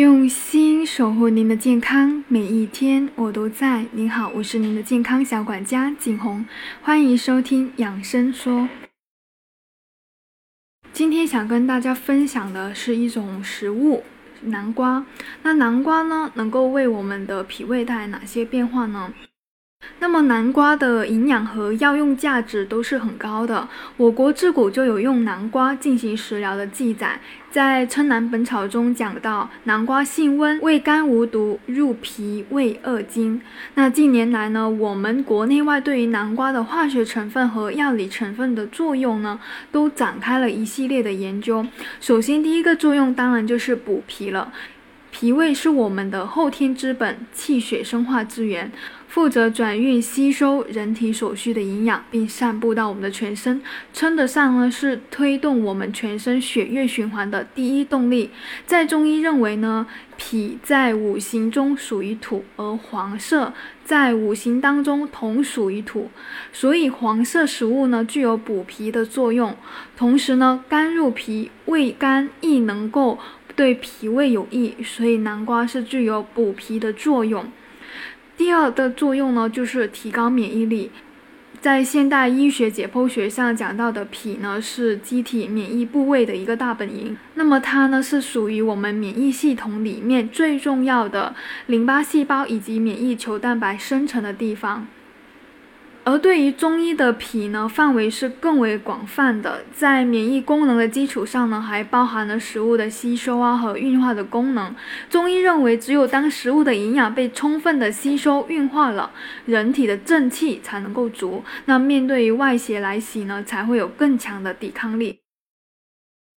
用心守护您的健康，每一天我都在。您好，我是您的健康小管家景红，欢迎收听养生说。今天想跟大家分享的是一种食物——南瓜。那南瓜呢，能够为我们的脾胃带来哪些变化呢？那么南瓜的营养和药用价值都是很高的。我国自古就有用南瓜进行食疗的记载，在《称南本草》中讲到，南瓜性温，味甘无毒，入脾胃二经。那近年来呢，我们国内外对于南瓜的化学成分和药理成分的作用呢，都展开了一系列的研究。首先，第一个作用当然就是补脾了。脾胃是我们的后天之本，气血生化之源，负责转运、吸收人体所需的营养，并散布到我们的全身，称得上呢是推动我们全身血液循环的第一动力。在中医认为呢，脾在五行中属于土，而黄色在五行当中同属于土，所以黄色食物呢具有补脾的作用。同时呢，甘入脾，味甘亦能够。对脾胃有益，所以南瓜是具有补脾的作用。第二的作用呢，就是提高免疫力。在现代医学解剖学上讲到的脾呢，是机体免疫部位的一个大本营。那么它呢，是属于我们免疫系统里面最重要的淋巴细胞以及免疫球蛋白生成的地方。而对于中医的脾呢，范围是更为广泛的，在免疫功能的基础上呢，还包含了食物的吸收啊和运化的功能。中医认为，只有当食物的营养被充分的吸收运化了，人体的正气才能够足，那面对于外邪来袭呢，才会有更强的抵抗力。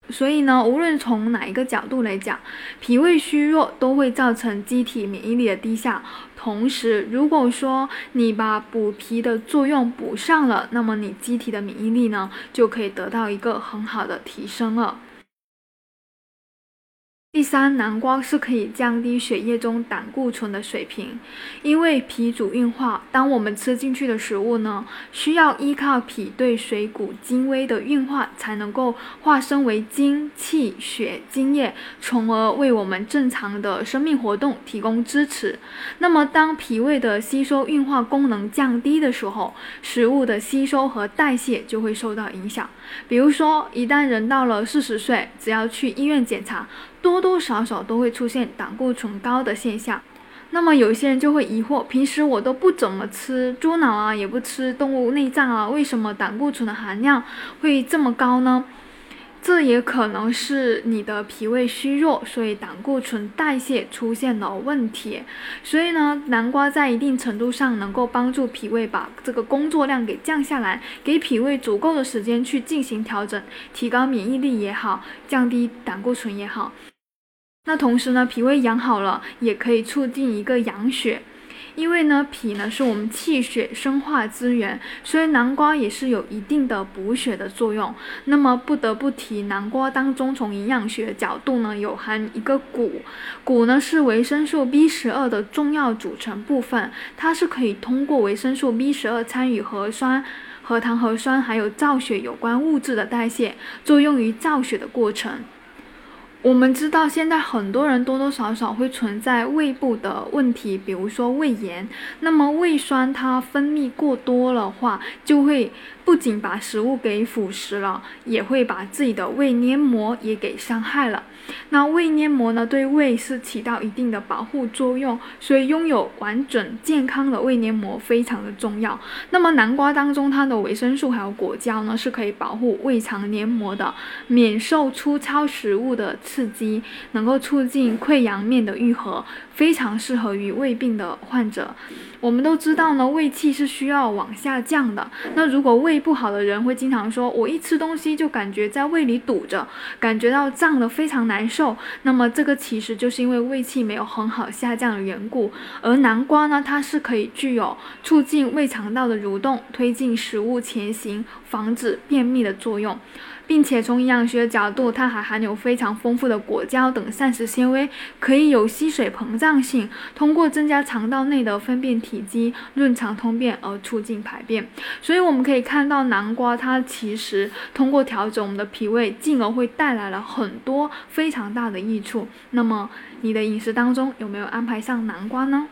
所以呢，无论从哪一个角度来讲，脾胃虚弱都会造成机体免疫力的低下。同时，如果说你把补脾的作用补上了，那么你机体的免疫力呢，就可以得到一个很好的提升了。第三，南瓜是可以降低血液中胆固醇的水平，因为脾主运化。当我们吃进去的食物呢，需要依靠脾对水谷精微的运化，才能够化身为精、气、血、精液，从而为我们正常的生命活动提供支持。那么，当脾胃的吸收运化功能降低的时候，食物的吸收和代谢就会受到影响。比如说，一旦人到了四十岁，只要去医院检查，多多少少都会出现胆固醇高的现象。那么有些人就会疑惑：平时我都不怎么吃猪脑啊，也不吃动物内脏啊，为什么胆固醇的含量会这么高呢？这也可能是你的脾胃虚弱，所以胆固醇代谢出现了问题。所以呢，南瓜在一定程度上能够帮助脾胃把这个工作量给降下来，给脾胃足够的时间去进行调整，提高免疫力也好，降低胆固醇也好。那同时呢，脾胃养好了，也可以促进一个养血。因为呢，脾呢是我们气血生化之源，所以南瓜也是有一定的补血的作用。那么不得不提南瓜当中，从营养学角度呢，有含一个钴，钴呢是维生素 B 十二的重要组成部分，它是可以通过维生素 B 十二参与核酸、核糖核酸还有造血有关物质的代谢，作用于造血的过程。我们知道，现在很多人多多少少会存在胃部的问题，比如说胃炎。那么胃酸它分泌过多的话，就会。不仅把食物给腐蚀了，也会把自己的胃黏膜也给伤害了。那胃黏膜呢，对胃是起到一定的保护作用，所以拥有完整健康的胃黏膜非常的重要。那么南瓜当中它的维生素还有果胶呢，是可以保护胃肠黏膜的，免受粗糙食物的刺激，能够促进溃疡面的愈合，非常适合于胃病的患者。我们都知道呢，胃气是需要往下降的。那如果胃不好的人会经常说，我一吃东西就感觉在胃里堵着，感觉到胀的非常难受。那么这个其实就是因为胃气没有很好下降的缘故。而南瓜呢，它是可以具有促进胃肠道的蠕动，推进食物前行，防止便秘的作用。并且从营养学角度，它还含有非常丰富的果胶等膳食纤维，可以有吸水膨胀性，通过增加肠道内的粪便体积，润肠通便而促进排便。所以我们可以看到，南瓜它其实通过调整我们的脾胃，进而会带来了很多非常大的益处。那么你的饮食当中有没有安排上南瓜呢？